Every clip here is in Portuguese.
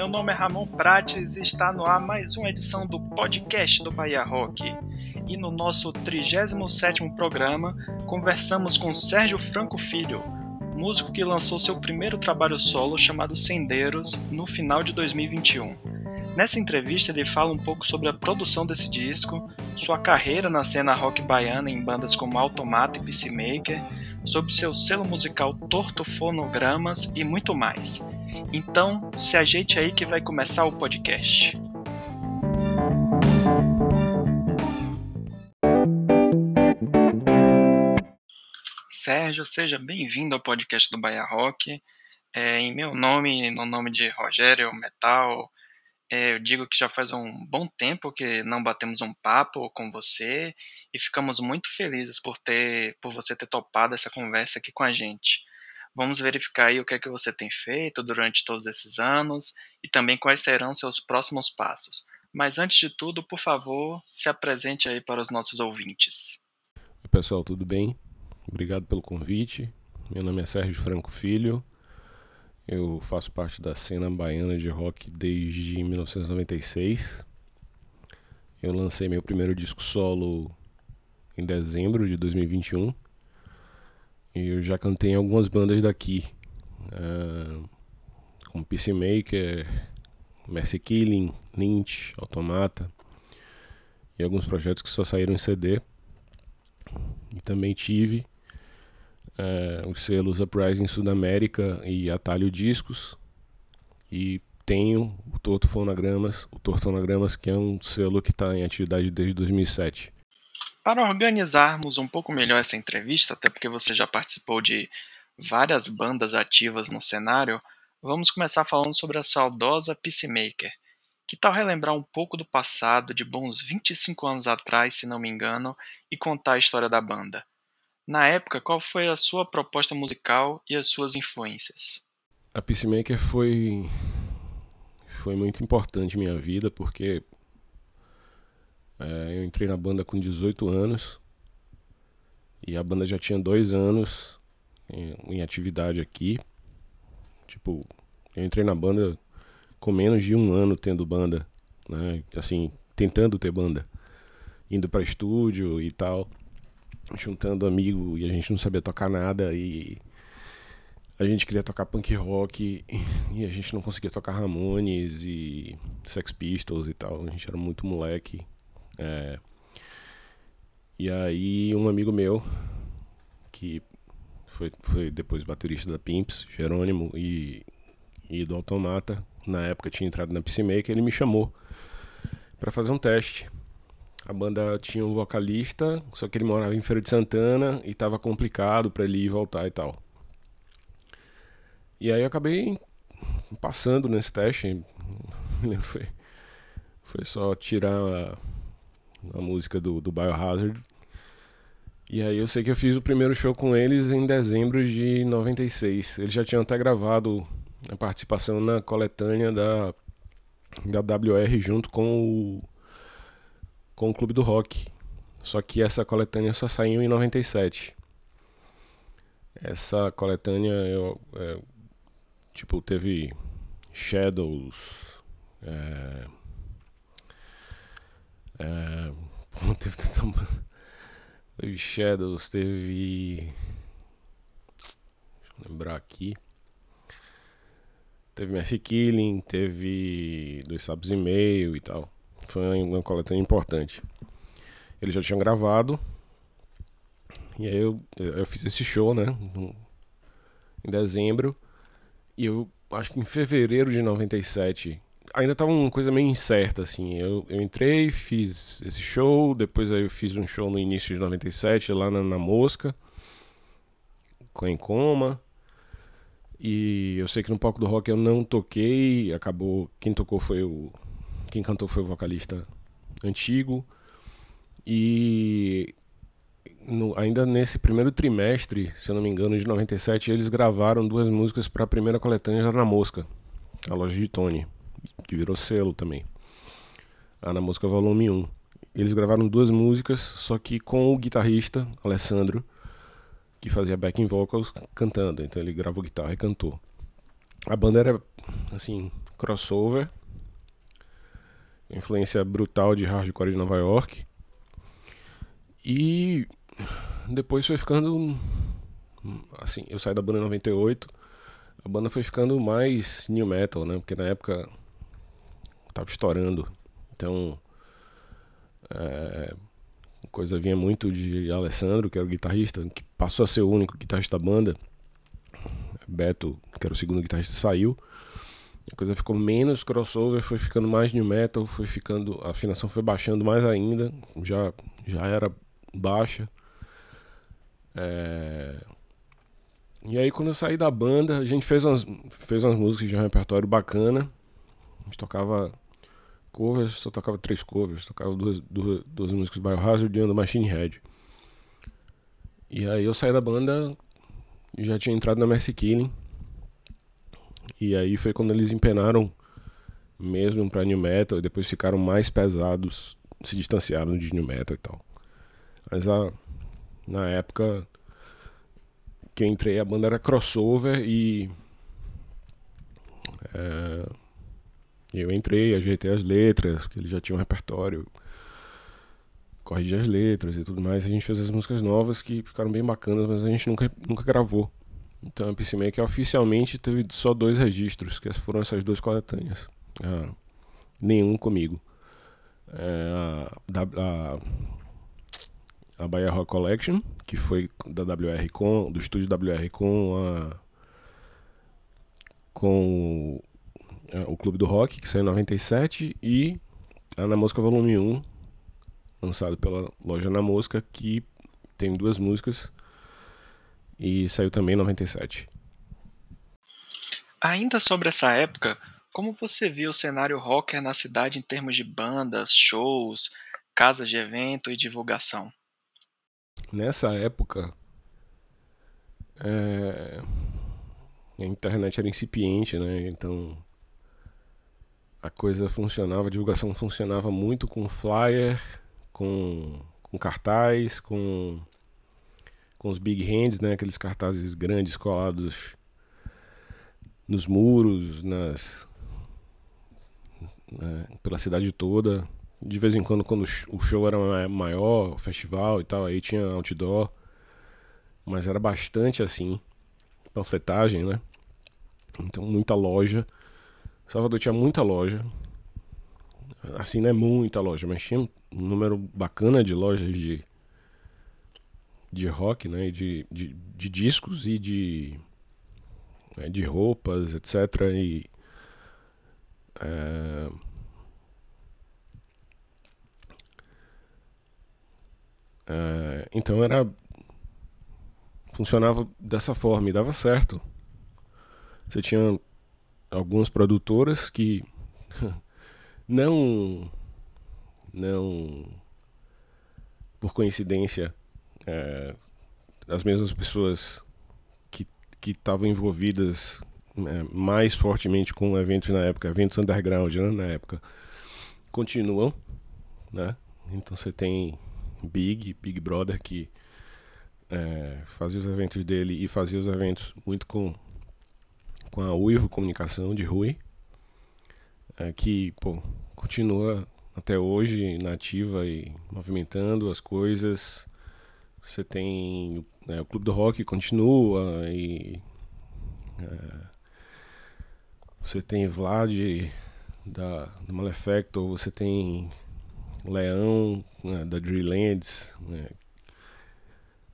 Meu nome é Ramon Prates e está no ar mais uma edição do podcast do Bahia Rock. E no nosso 37º programa, conversamos com Sérgio Franco Filho, músico que lançou seu primeiro trabalho solo chamado Sendeiros no final de 2021. Nessa entrevista ele fala um pouco sobre a produção desse disco, sua carreira na cena rock baiana em bandas como Automata e Peacemaker, sobre seu selo musical Torto Fonogramas e muito mais. Então, se ajeite aí que vai começar o podcast. Sérgio, seja bem-vindo ao podcast do Bahia Rock. É, em meu nome, no nome de Rogério Metal, é, eu digo que já faz um bom tempo que não batemos um papo com você e ficamos muito felizes por ter, por você ter topado essa conversa aqui com a gente. Vamos verificar aí o que é que você tem feito durante todos esses anos e também quais serão seus próximos passos. Mas antes de tudo, por favor, se apresente aí para os nossos ouvintes. Oi, pessoal, tudo bem? Obrigado pelo convite. Meu nome é Sérgio Franco Filho. Eu faço parte da cena baiana de rock desde 1996. Eu lancei meu primeiro disco solo em dezembro de 2021. Eu já cantei em algumas bandas daqui, uh, como Peacemaker, Mercy Killing, Lynch, Automata e alguns projetos que só saíram em CD. E também tive é, os selos Uprising Sudamérica e Atalho Discos. E tenho o Torto Fonogramas, o Torto Fonogramas que é um selo que está em atividade desde 2007. Para organizarmos um pouco melhor essa entrevista, até porque você já participou de várias bandas ativas no cenário, vamos começar falando sobre a saudosa Peacemaker. Que tal relembrar um pouco do passado, de bons 25 anos atrás, se não me engano, e contar a história da banda? Na época, qual foi a sua proposta musical e as suas influências? A Peacemaker foi foi muito importante minha vida porque é, eu entrei na banda com 18 anos e a banda já tinha dois anos em, em atividade aqui. Tipo, eu entrei na banda com menos de um ano tendo banda, né? Assim, tentando ter banda, indo para estúdio e tal juntando amigo e a gente não sabia tocar nada e a gente queria tocar punk rock e a gente não conseguia tocar Ramones e Sex Pistols e tal. A gente era muito moleque. É... E aí um amigo meu, que foi, foi depois baterista da Pimps, Jerônimo, e, e do Automata, na época tinha entrado na Peacemaker, ele me chamou para fazer um teste. A banda tinha um vocalista, só que ele morava em Feira de Santana e tava complicado para ele ir e voltar e tal. E aí eu acabei passando nesse teste. Foi, foi só tirar a, música do, do Biohazard. E aí eu sei que eu fiz o primeiro show com eles em dezembro de 96. Eles já tinham até gravado a participação na coletânea da, da WR junto com o com o Clube do Rock. Só que essa coletânea só saiu em 97. Essa coletânea eu, é, tipo teve Shadows, é, é, teve, teve Shadows, teve deixa eu lembrar aqui. Teve Messi Killing, teve Dois Sabes e Meio e tal. Foi uma coletânea importante. Eles já tinham gravado. E aí eu, eu fiz esse show, né? No, em dezembro. E eu acho que em fevereiro de 97. Ainda tava uma coisa meio incerta, assim. Eu, eu entrei, fiz esse show. Depois aí eu fiz um show no início de 97 lá na, na Mosca. Com em coma. E eu sei que no palco do rock eu não toquei. Acabou. Quem tocou foi o quem cantou foi o vocalista antigo. E no, ainda nesse primeiro trimestre, se eu não me engano, de 97, eles gravaram duas músicas para a primeira coletânea na Mosca, a loja de Tony, que virou selo também. A Na Mosca Volume 1. Eles gravaram duas músicas, só que com o guitarrista Alessandro, que fazia backing vocals cantando. Então ele gravou guitarra e cantou. a banda era, assim, crossover. Influência brutal de hardcore de Nova York. E depois foi ficando. Assim, eu saí da banda em 98. A banda foi ficando mais new metal, né? Porque na época tava estourando. Então. É, coisa vinha muito de Alessandro, que era o guitarrista, que passou a ser o único guitarrista da banda. Beto, que era o segundo guitarrista, saiu. A coisa ficou menos crossover, foi ficando mais new metal, foi ficando. A afinação foi baixando mais ainda. Já, já era baixa. É... E aí quando eu saí da banda, a gente fez umas, fez umas músicas de um repertório bacana. Gente tocava covers, só tocava três covers, tocava duas, duas, duas músicas do Biohazard e uma Machine Head. E aí eu saí da banda e já tinha entrado na Mercy Killing. E aí foi quando eles empenaram mesmo pra New Metal e depois ficaram mais pesados, se distanciaram de New Metal e tal. Mas a, na época que eu entrei a banda era crossover e é, eu entrei, ajeitei as letras, porque eles já tinham um repertório, corrigi as letras e tudo mais. A gente fez as músicas novas que ficaram bem bacanas, mas a gente nunca, nunca gravou. Então a PC Maker oficialmente teve só dois registros, que foram essas duas coletâneas. Ah, nenhum comigo. É, a, a, a Bahia Rock Collection, que foi da WR com, do estúdio WR com a com o, o Clube do Rock, que saiu em 97, e a Na Mosca Volume 1, lançado pela loja Na Mosca, que tem duas músicas e saiu também em 97. Ainda sobre essa época, como você viu o cenário rocker na cidade em termos de bandas, shows, casas de evento e divulgação? Nessa época, é... a internet era incipiente, né? Então a coisa funcionava, a divulgação funcionava muito com flyer, com, com cartaz, com com os big hands, né, aqueles cartazes grandes colados nos muros, nas né, pela cidade toda. De vez em quando, quando o show era maior, o festival e tal, aí tinha outdoor. Mas era bastante assim, panfletagem, né? Então, muita loja. Salvador tinha muita loja. Assim, não é muita loja, mas tinha um número bacana de lojas de de rock, né, de, de, de discos e de, né, de roupas, etc. E, é, é, então era funcionava dessa forma e dava certo. Você tinha algumas produtoras que não não por coincidência é, as mesmas pessoas que estavam envolvidas é, mais fortemente com eventos na época, eventos underground né, na época, continuam, né? Então você tem Big, Big Brother que é, fazia os eventos dele e fazia os eventos muito com com a Uivo Comunicação de Rui, é, que pô, continua até hoje nativa e movimentando as coisas, você tem né, o Clube do Rock continua e é, você tem Vlad da do Malefactor, você tem Leão né, da Drilllands, né,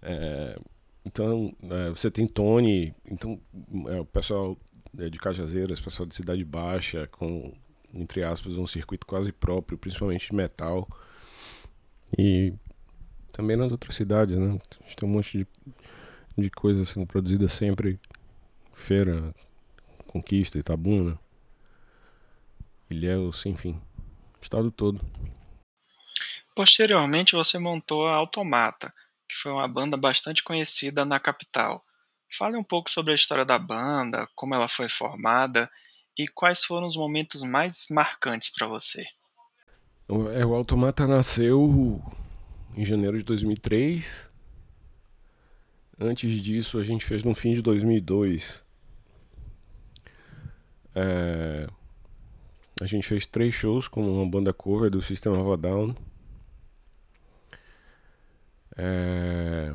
é, então é, você tem Tony, então é, o pessoal é, de Cajazeiras, pessoal de Cidade Baixa, com entre aspas um circuito quase próprio, principalmente de metal e também nas outras cidades, né? A gente tem um monte de, de coisas sendo produzidas sempre. Feira, Conquista, Itabuna, Ilhéus, enfim. Estado todo. Posteriormente você montou a Automata, que foi uma banda bastante conhecida na capital. Fale um pouco sobre a história da banda, como ela foi formada e quais foram os momentos mais marcantes para você. É, o Automata nasceu em janeiro de 2003. Antes disso, a gente fez no fim de 2002. É, a gente fez três shows com uma banda cover do System of a Down. É,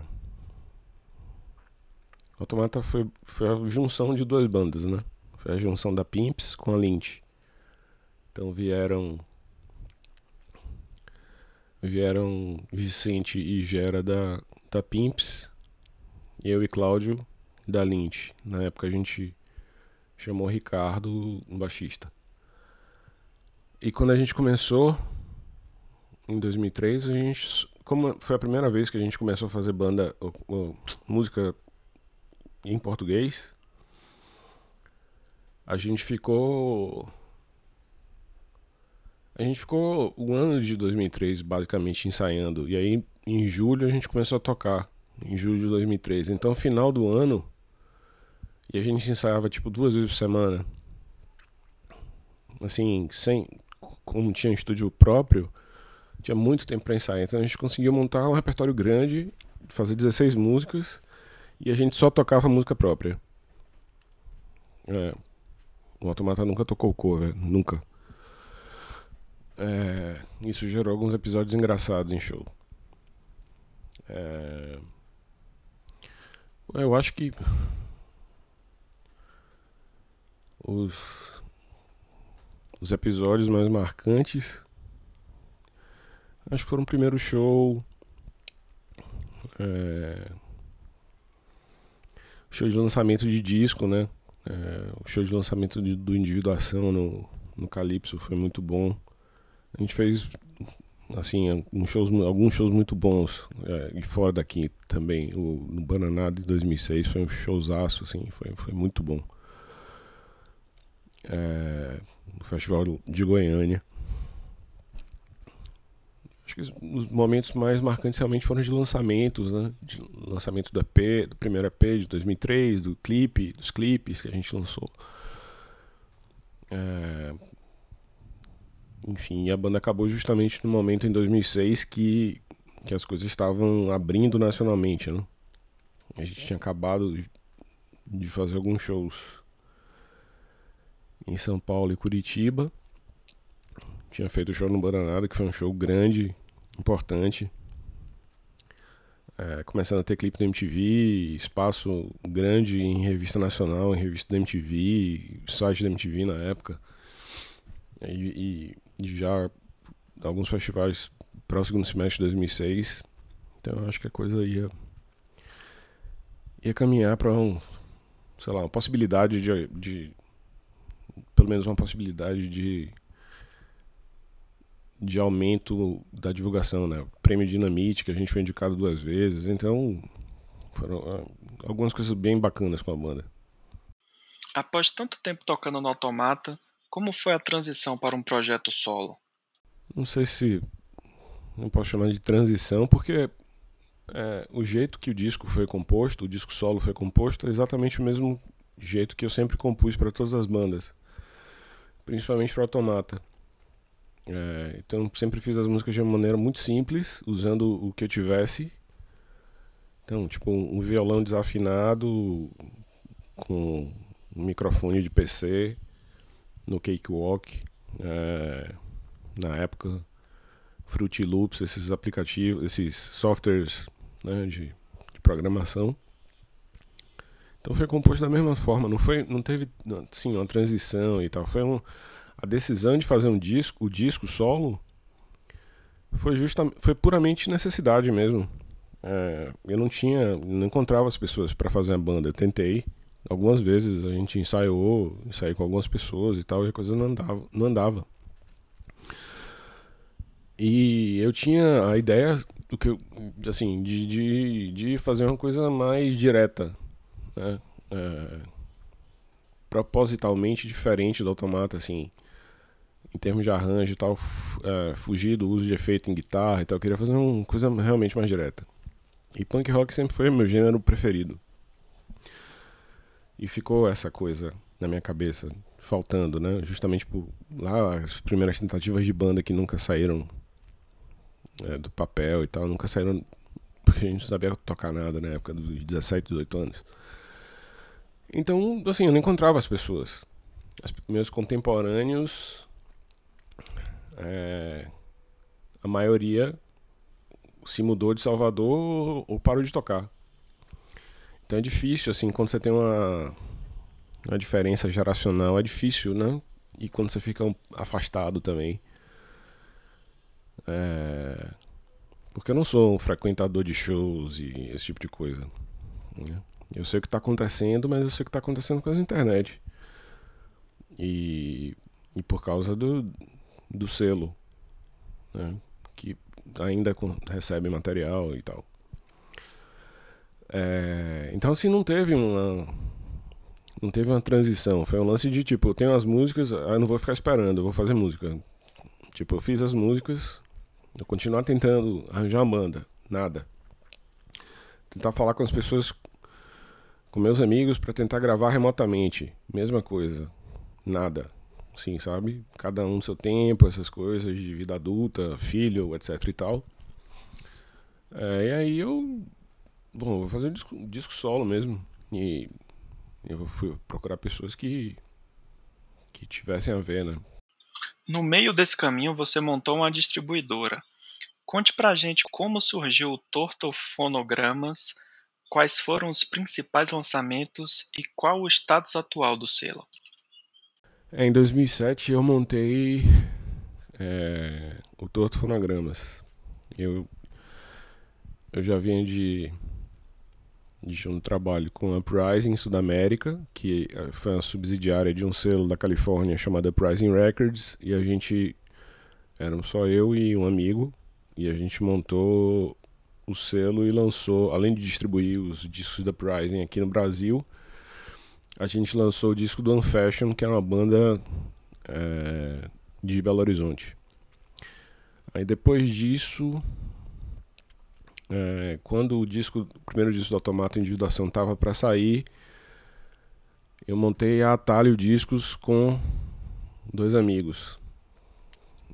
Automata foi, foi a junção de duas bandas, né? Foi a junção da Pimps com a Lynch. Então vieram vieram Vicente e Gera da, da Pimps eu e Cláudio da Lynch. Na época a gente chamou Ricardo, um baixista. E quando a gente começou, em 2003, a gente, como foi a primeira vez que a gente começou a fazer banda, ou, ou, música em português, a gente ficou a gente ficou o ano de 2003 basicamente ensaiando. E aí em julho a gente começou a tocar. Em julho de 2003. Então, final do ano. E a gente ensaiava tipo duas vezes por semana. Assim, sem. Como tinha um estúdio próprio, tinha muito tempo para ensaiar. Então a gente conseguiu montar um repertório grande, fazer 16 músicas. E a gente só tocava música própria. É. O Automata nunca tocou cover, nunca. É, isso gerou alguns episódios engraçados em show. É, eu acho que os, os episódios mais marcantes acho que foram o primeiro show. É, show de lançamento de disco, né? É, o show de lançamento de, do Individuação no, no Calypso foi muito bom. A gente fez assim alguns shows, alguns shows muito bons é, e fora daqui também. O no Bananada de 2006 foi um showzaço, assim, foi, foi muito bom. É, no Festival de Goiânia. Acho que os momentos mais marcantes realmente foram de lançamentos, né? De lançamento do EP, do primeiro EP de 2003, do clipe, dos clipes que a gente lançou. É, enfim, a banda acabou justamente no momento em 2006 que, que as coisas estavam abrindo nacionalmente, né? A gente tinha acabado de fazer alguns shows em São Paulo e Curitiba. Tinha feito o show no Bananada, que foi um show grande, importante. É, começando a ter clipe da MTV, espaço grande em revista nacional, em revista da MTV, site da MTV na época. E, e já alguns festivais para o segundo semestre de 2006. Então acho que a coisa ia ia caminhar para um, sei lá, uma possibilidade de, de pelo menos uma possibilidade de de aumento da divulgação, né? Prêmio Dinamite, que a gente foi indicado duas vezes, então foram uh, algumas coisas bem bacanas com a banda. Após tanto tempo tocando no Automata, como foi a transição para um projeto solo? Não sei se não posso chamar de transição, porque é, o jeito que o disco foi composto, o disco solo foi composto, é exatamente o mesmo jeito que eu sempre compus para todas as bandas, principalmente para Automata. É, então sempre fiz as músicas de uma maneira muito simples, usando o que eu tivesse. Então, tipo, um violão desafinado com um microfone de PC no Cakewalk, é, na época, Fruity Loops, esses aplicativos, esses softwares né, de, de, programação. Então foi composto da mesma forma, não foi, não teve, sim, uma transição e tal. Foi um, a decisão de fazer um disco, o disco solo, foi justamente, foi puramente necessidade mesmo. É, eu não tinha, não encontrava as pessoas para fazer a banda. Eu tentei, algumas vezes a gente ensaiou, ensaiou com algumas pessoas e tal, e a coisa não andava, não andava. E eu tinha a ideia do que assim, de, de, de fazer uma coisa mais direta, né? É, propositalmente diferente do automata, assim, em termos de arranjo e tal, é, fugir do uso de efeito em guitarra e tal, eu queria fazer uma coisa realmente mais direta. E punk rock sempre foi meu gênero preferido. E ficou essa coisa na minha cabeça, faltando, né? Justamente por lá as primeiras tentativas de banda que nunca saíram é, do papel e tal, nunca saíram porque a gente não sabia tocar nada na época dos 17, 18 anos. Então, assim, eu não encontrava as pessoas. meus contemporâneos, é, a maioria se mudou de Salvador ou parou de tocar. Então é difícil, assim, quando você tem uma, uma diferença geracional, é difícil, né? E quando você fica afastado também. É... Porque eu não sou um frequentador de shows e esse tipo de coisa. Né? Eu sei o que está acontecendo, mas eu sei o que está acontecendo com as internet. E, e por causa do, do selo, né? que ainda recebe material e tal. É, então assim não teve uma não teve uma transição, foi um lance de tipo, eu tenho as músicas, aí eu não vou ficar esperando, eu vou fazer música. Tipo, eu fiz as músicas, eu continuar tentando arranjar uma banda, nada. Tentar falar com as pessoas, com meus amigos para tentar gravar remotamente, mesma coisa, nada. Sim, sabe? Cada um no seu tempo, essas coisas de vida adulta, filho, etc e tal. É, e aí eu. Bom, vou fazer um disco, disco solo mesmo. E eu fui procurar pessoas que. que tivessem a ver, né? No meio desse caminho, você montou uma distribuidora. Conte pra gente como surgiu o Tortofonogramas, quais foram os principais lançamentos e qual o status atual do selo. É, em 2007 eu montei é, o Torto Fonogramas. Eu, eu já vinha de, de um trabalho com a Uprising Sudamérica, que é, foi uma subsidiária de um selo da Califórnia chamado Uprising Records, e a gente eram só eu e um amigo, e a gente montou o selo e lançou, além de distribuir os discos da Uprising aqui no Brasil, a gente lançou o disco do Unfashion, que é uma banda é, de Belo Horizonte. Aí depois disso, é, quando o disco, o primeiro disco do Automato Individuação estava para sair, eu montei a Atalho Discos com dois amigos.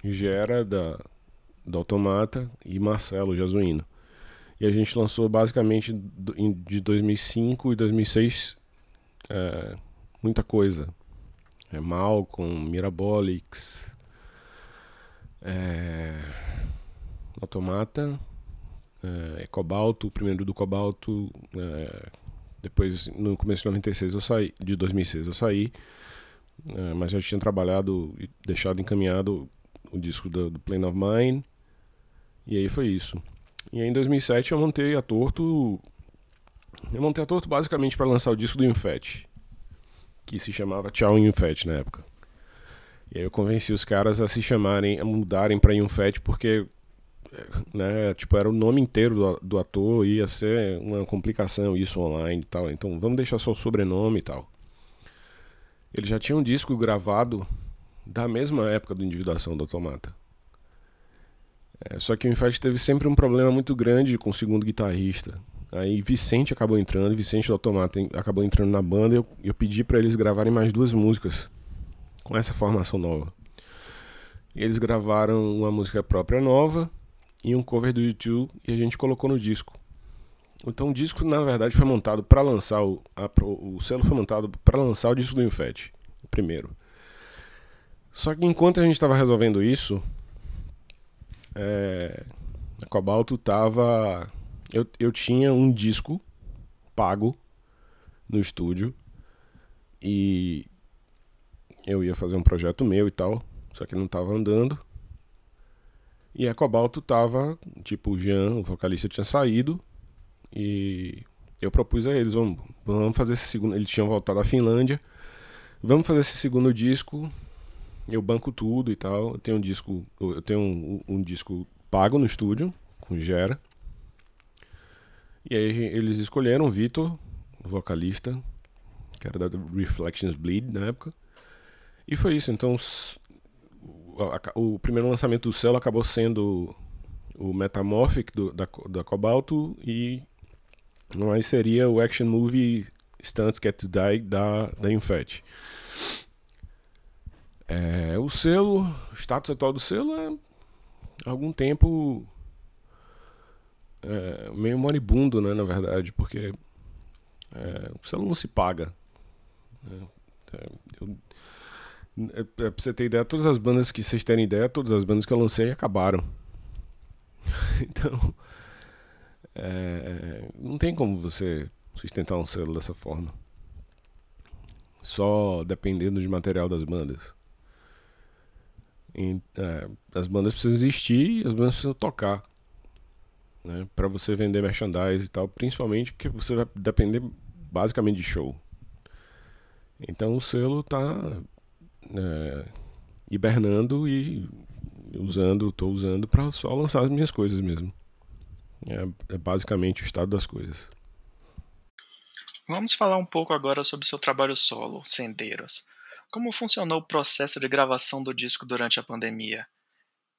Gera da, do Automata e Marcelo Jazuíno. E a gente lançou basicamente de 2005 e 2006 é, muita coisa. É Malcolm, Mirabolix, é, Automata, é, Cobalto, o primeiro do Cobalto, é, depois no começo de 96 eu saí, de 2006 eu saí, é, mas já tinha trabalhado e deixado encaminhado o disco do, do Plane of Mine, e aí foi isso. E aí em 2007 eu montei a Torto eu montei a torto basicamente para lançar o disco do Infet, que se chamava Tchau Infet na época. E aí eu convenci os caras a se chamarem, a mudarem para Infet porque né, tipo, era o nome inteiro do, do ator, ia ser uma complicação isso online e tal. Então vamos deixar só o sobrenome e tal. Ele já tinha um disco gravado da mesma época do Individuação do Automata. É, só que o Infet teve sempre um problema muito grande com o segundo guitarrista. Aí Vicente acabou entrando, Vicente do Automata acabou entrando na banda e eu, eu pedi para eles gravarem mais duas músicas com essa formação nova. Eles gravaram uma música própria nova e um cover do YouTube e a gente colocou no disco. Então o disco na verdade foi montado para lançar o, a, o selo foi montado para lançar o disco do Infet, o primeiro. Só que enquanto a gente estava resolvendo isso, é, a Cobalto tava eu, eu tinha um disco pago no estúdio e eu ia fazer um projeto meu e tal, só que não tava andando. E a Cobalto tava, tipo, o Jean, o vocalista, tinha saído e eu propus a eles, vamos, vamos fazer esse segundo. Eles tinham voltado da Finlândia, vamos fazer esse segundo disco. Eu banco tudo e tal. Eu tenho um disco, eu tenho um, um disco pago no estúdio com Gera. E aí eles escolheram o Vitor, vocalista, que era da Reflections Bleed na época. E foi isso. Então o, primeiro lançamento do Cell acabou sendo o Metamorphic do, da, da Cobalto e mais seria o action movie Stunts Get to Die da, da Infet. É, o selo, o status atual do selo é algum tempo é, meio moribundo, né, na verdade, porque é, o selo não se paga. Né? É, eu, É, é, pra você ter ideia, todas as bandas que vocês terem ideia, todas as bandas que eu lancei acabaram. então. É, não tem como você sustentar um selo dessa forma. Só dependendo de material das bandas. E, é, as bandas precisam existir e as bandas precisam tocar. Né, para você vender merchandise e tal, principalmente porque você vai depender basicamente de show. Então o selo tá é, hibernando e usando, tô usando para só lançar as minhas coisas mesmo. É, é basicamente o estado das coisas. Vamos falar um pouco agora sobre seu trabalho solo, Sendeiros. Como funcionou o processo de gravação do disco durante a pandemia?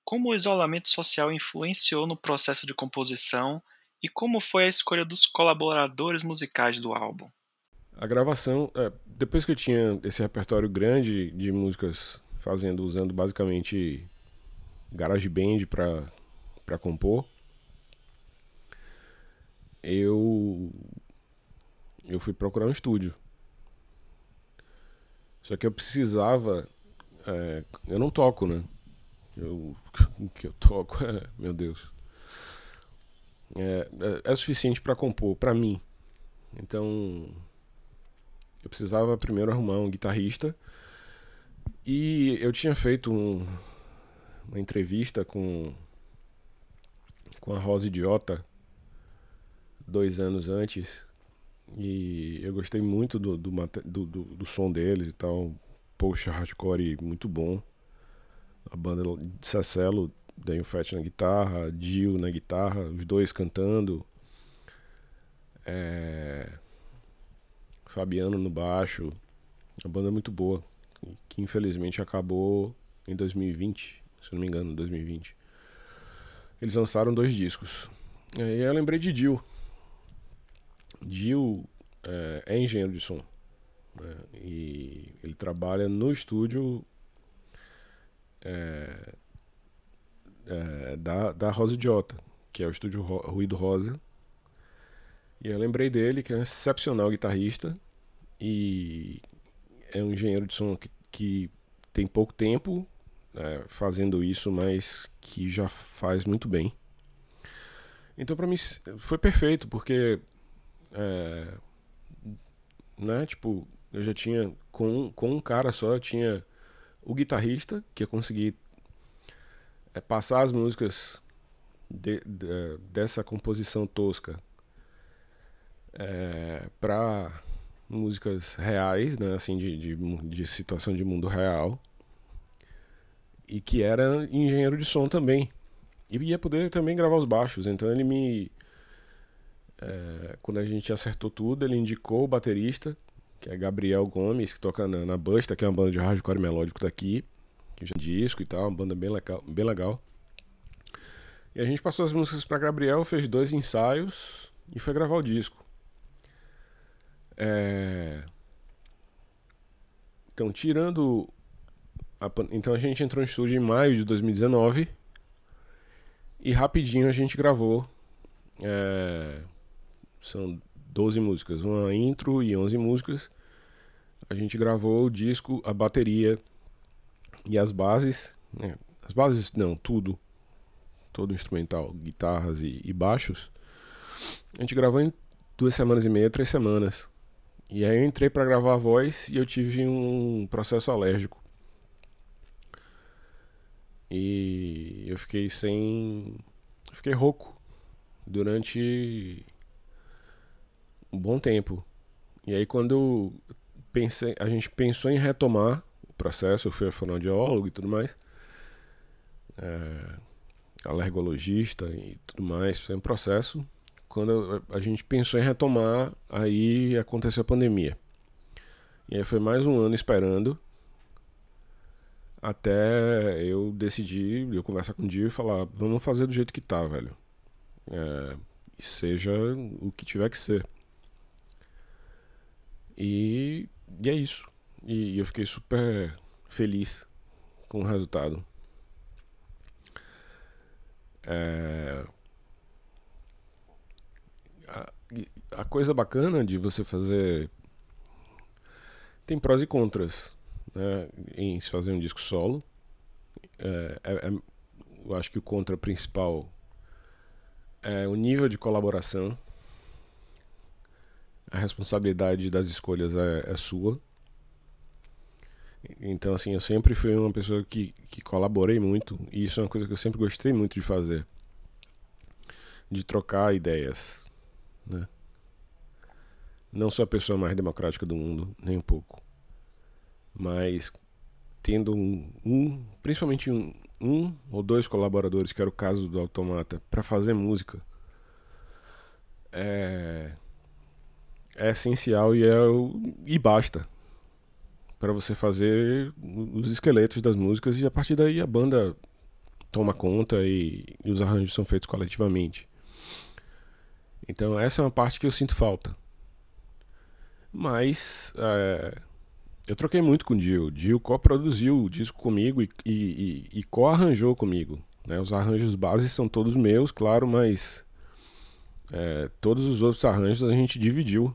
Como o isolamento social influenciou no processo de composição e como foi a escolha dos colaboradores musicais do álbum? A gravação, é, depois que eu tinha esse repertório grande de músicas fazendo, usando basicamente GarageBand para compor, eu eu fui procurar um estúdio. Só que eu precisava. É, eu não toco, né? Eu, o que eu toco. Meu Deus. É, é, é suficiente para compor, para mim. Então. Eu precisava primeiro arrumar um guitarrista. E eu tinha feito um, uma entrevista com, com a Rosa Idiota dois anos antes. E eu gostei muito do, do, do, do, do som deles e tal. Poxa, hardcore muito bom. A banda de Cecelo, Daniel Fett na guitarra, Jill na guitarra, os dois cantando. É... Fabiano no baixo. A banda é muito boa. Que infelizmente acabou em 2020, se não me engano, 2020. Eles lançaram dois discos. E aí eu lembrei de Jill. Gil é, é engenheiro de som. Né? E ele trabalha no estúdio é, é, da, da Rosa Idiota, que é o estúdio Ruído Rosa. E eu lembrei dele, que é um excepcional guitarrista e é um engenheiro de som que, que tem pouco tempo é, fazendo isso, mas que já faz muito bem. Então para mim foi perfeito, porque é, né, tipo, eu já tinha, com, com um cara só, eu tinha o guitarrista, que eu consegui é, passar as músicas de, de, dessa composição tosca é, para músicas reais, né, assim, de, de, de situação de mundo real, e que era engenheiro de som também. E ia poder também gravar os baixos, então ele me é, quando a gente acertou tudo, ele indicou o baterista, que é Gabriel Gomes, que toca na, na Busta, que é uma banda de hardcore melódico daqui, que já é disco e tal, uma banda bem legal, bem legal. E a gente passou as músicas para Gabriel, fez dois ensaios e foi gravar o disco. É... Então, tirando. A... Então a gente entrou no estúdio em maio de 2019 e rapidinho a gente gravou. É são 12 músicas, uma intro e 11 músicas. A gente gravou o disco, a bateria e as bases. Né? As bases, não, tudo. Todo instrumental, guitarras e, e baixos. A gente gravou em duas semanas e meia, três semanas. E aí eu entrei para gravar a voz e eu tive um processo alérgico. E eu fiquei sem. Fiquei rouco durante um bom tempo. E aí quando pensei, a gente pensou em retomar o processo, eu fui fonoaudiólogo e tudo mais, é, alergologista e tudo mais, foi um processo. Quando a gente pensou em retomar, aí aconteceu a pandemia. E aí foi mais um ano esperando até eu decidir, eu conversar com o Dio e falar, vamos fazer do jeito que tá, velho. É, seja o que tiver que ser. E, e é isso. E, e eu fiquei super feliz com o resultado. É... A, a, coisa bacana de você fazer. Tem prós e contras. né, em se fazer um disco solo. É, é, é, eu acho que o contra principal é o nível de colaboração. A responsabilidade das escolhas é, é sua. Então, assim, eu sempre fui uma pessoa que, que colaborei muito, e isso é uma coisa que eu sempre gostei muito de fazer. De trocar ideias, né? Não sou a pessoa mais democrática do mundo, nem um pouco. Mas tendo um, um principalmente um, um ou dois colaboradores, que era o caso do Automata, para fazer música, é, é essencial e, é, e basta para você fazer os esqueletos das músicas e a partir daí a banda toma conta e, e os arranjos são feitos coletivamente. Então essa é uma parte que eu sinto falta. Mas é, eu troquei muito com o Dio. O Dio co-produziu o disco comigo e, e, e co-arranjou comigo. Né? Os arranjos bases são todos meus, claro, mas é, todos os outros arranjos a gente dividiu.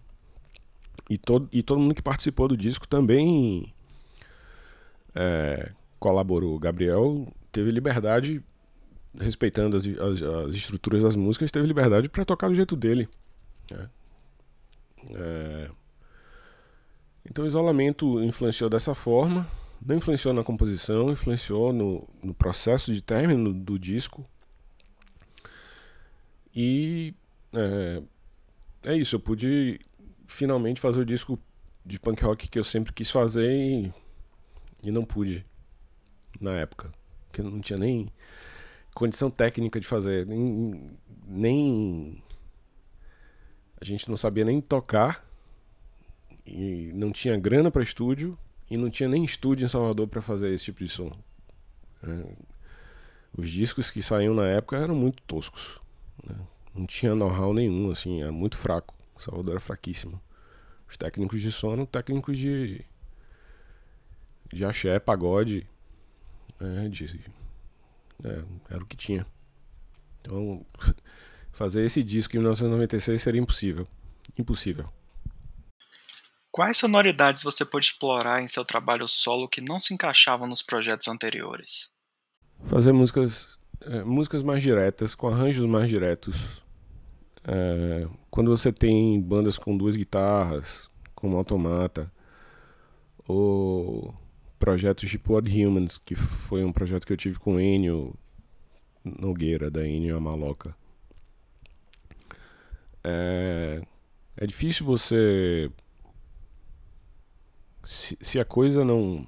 E todo, e todo mundo que participou do disco também é, colaborou. Gabriel teve liberdade, respeitando as, as, as estruturas das músicas, teve liberdade para tocar do jeito dele. Né? É, então o isolamento influenciou dessa forma, não influenciou na composição, influenciou no, no processo de término do disco. E é, é, isso, eu pude finalmente fazer o disco de punk rock que eu sempre quis fazer e, e não pude na época. Porque eu não tinha nem condição técnica de fazer, nem, nem a gente não sabia nem tocar e não tinha grana para estúdio e não tinha nem estúdio em Salvador para fazer esse tipo de som. É, os discos que saíam na época eram muito toscos. Né? Não tinha know-how nenhum, assim, era muito fraco. Salvador era fraquíssimo. Os técnicos de eram técnicos de. de axé, pagode. Né? De, é, era o que tinha. Então, fazer esse disco em 1996 seria impossível. Impossível. Quais sonoridades você pôde explorar em seu trabalho solo que não se encaixavam nos projetos anteriores? Fazer músicas, é, músicas mais diretas, com arranjos mais diretos. É, quando você tem bandas com duas guitarras, como Automata, ou projetos tipo Odd Humans, que foi um projeto que eu tive com Enio Nogueira, da Enio Amaloca. É, é difícil você se, se a coisa não.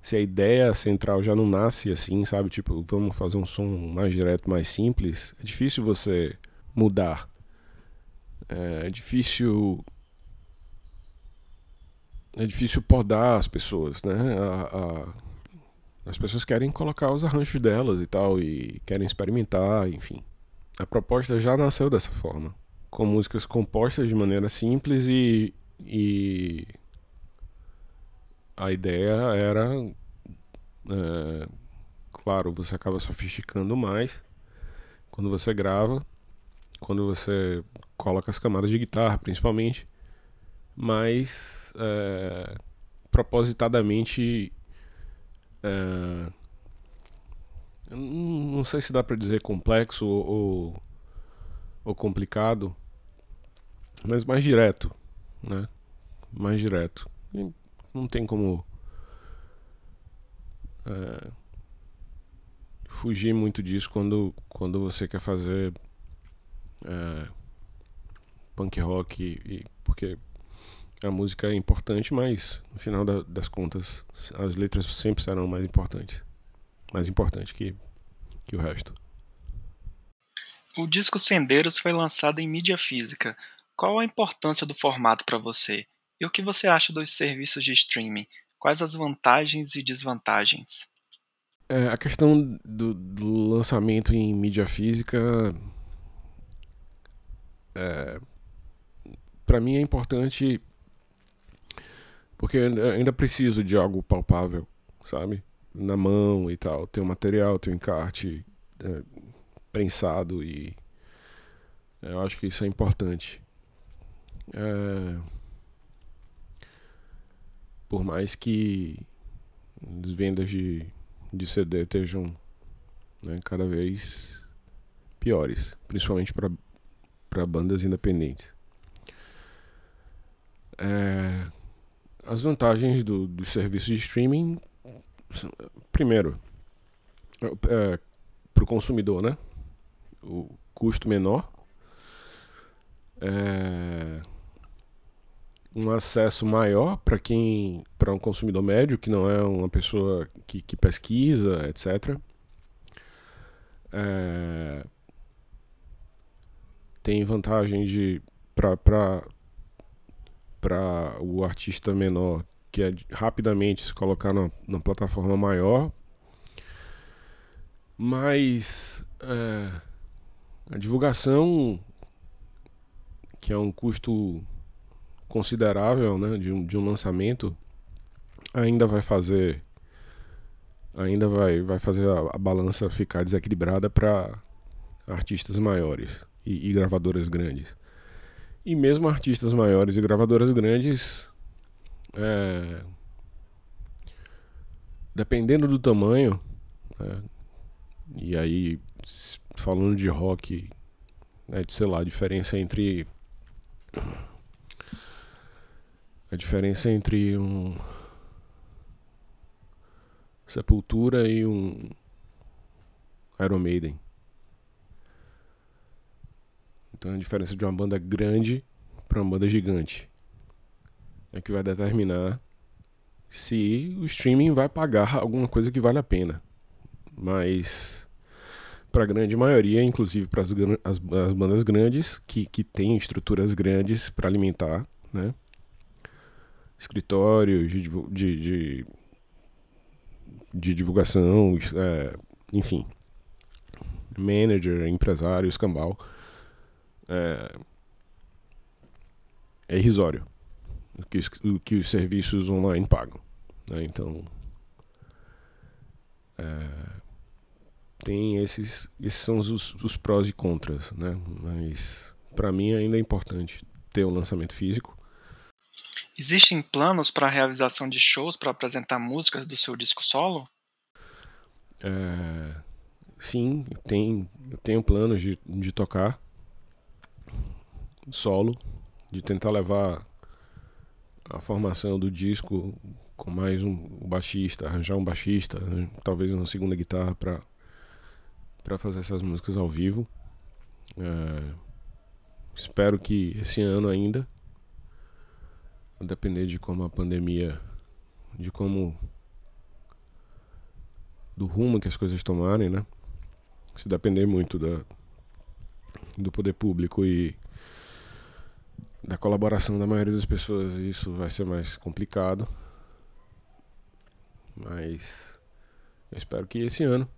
Se a ideia central já não nasce assim, sabe? Tipo, vamos fazer um som mais direto, mais simples, é difícil você mudar. É, é difícil. É difícil podar as pessoas, né? A, a, as pessoas querem colocar os arranjos delas e tal, e querem experimentar, enfim. A proposta já nasceu dessa forma, com músicas compostas de maneira simples e, e a ideia era. É, claro, você acaba sofisticando mais quando você grava, quando você coloca as camadas de guitarra, principalmente, mas é, propositadamente. É, não sei se dá para dizer complexo ou, ou complicado, mas mais direto, né? Mais direto não tem como é, fugir muito disso quando, quando você quer fazer é, punk rock, e, porque a música é importante, mas no final da, das contas as letras sempre serão mais importantes, mais importantes que, que o resto. O disco Sendeiros foi lançado em mídia física. Qual a importância do formato para você? E o que você acha dos serviços de streaming? Quais as vantagens e desvantagens? É, a questão do, do, lançamento em mídia física, é, para mim é importante porque eu ainda preciso de algo palpável, sabe? Na mão e tal. Ter o material, ter o encarte é, prensado e eu acho que isso é importante. É, por mais que as vendas de, de CD estejam né, cada vez piores, principalmente para bandas independentes. É, as vantagens do, do serviço de streaming, primeiro, é, para o consumidor, né? O custo menor, é, um acesso maior para quem, para um consumidor médio que não é uma pessoa que, que pesquisa, etc. É, tem vantagem de para o artista menor que é rapidamente se colocar na, na plataforma maior. Mas é, a divulgação que é um custo considerável né, de, um, de um lançamento ainda vai fazer ainda vai, vai fazer a, a balança ficar desequilibrada para artistas maiores e, e, gravadoras grandes. E mesmo artistas maiores e gravadoras grandes, é, dependendo do tamanho, né, e aí falando de rock, né, de sei lá, a diferença entre a diferença entre um Sepultura e um Iron Maiden. Então a diferença de uma banda grande para uma banda gigante é que vai determinar se o streaming vai pagar alguma coisa que vale a pena. Mas para a grande maioria, inclusive para as, as, as, bandas grandes que, que têm estruturas grandes para alimentar, né? escritórios de, de, de, de divulgação, é, enfim, manager, empresário, escambau, é, é irrisório o que, o que os serviços online pagam. Né? Então, é, tem esses, esses são os, os prós e contras, né? mas para mim ainda é importante ter o lançamento físico Existem planos para a realização de shows para apresentar músicas do seu disco solo? É, sim, tem, eu tenho planos de, de tocar solo, de tentar levar a formação do disco com mais um, baixista, arranjar um baixista, talvez uma segunda guitarra para para fazer essas músicas ao vivo. É, espero que esse ano ainda a depender de como a pandemia, de como do rumo que as coisas tomarem, né? Se depender muito da, do poder público e da colaboração da maioria das pessoas, isso vai ser mais complicado. Mas eu espero que esse ano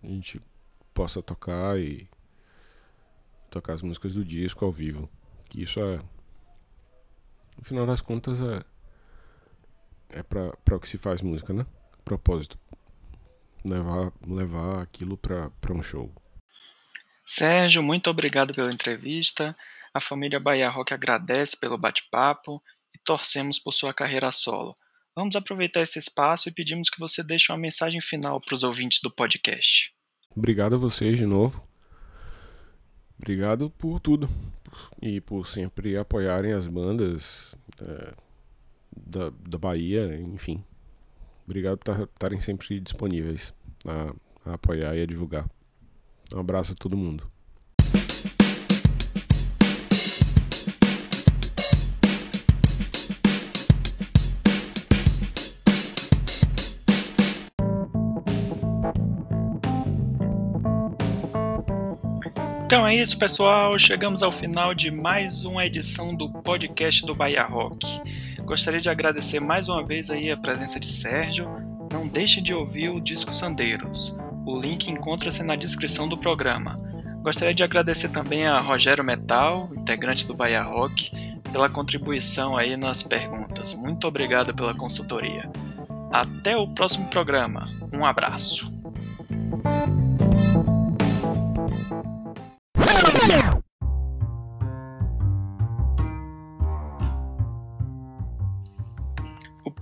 a gente possa tocar e tocar as músicas do disco ao vivo. Que isso é no final das contas é é para o que se faz música, né? Propósito. Levar, levar aquilo para um show. Sérgio, muito obrigado pela entrevista. A família Bahia Rock agradece pelo bate-papo e torcemos por sua carreira solo. Vamos aproveitar esse espaço e pedimos que você deixe uma mensagem final para os ouvintes do podcast. Obrigado a vocês de novo. Obrigado por tudo e por sempre apoiarem as bandas é, da, da Bahia, enfim. Obrigado por estarem sempre disponíveis a, a apoiar e a divulgar. Um abraço a todo mundo. Então é isso, pessoal. Chegamos ao final de mais uma edição do podcast do Bahia Rock. Gostaria de agradecer mais uma vez aí a presença de Sérgio. Não deixe de ouvir o Disco Sandeiros. O link encontra-se na descrição do programa. Gostaria de agradecer também a Rogério Metal, integrante do Bahia Rock, pela contribuição aí nas perguntas. Muito obrigado pela consultoria. Até o próximo programa. Um abraço.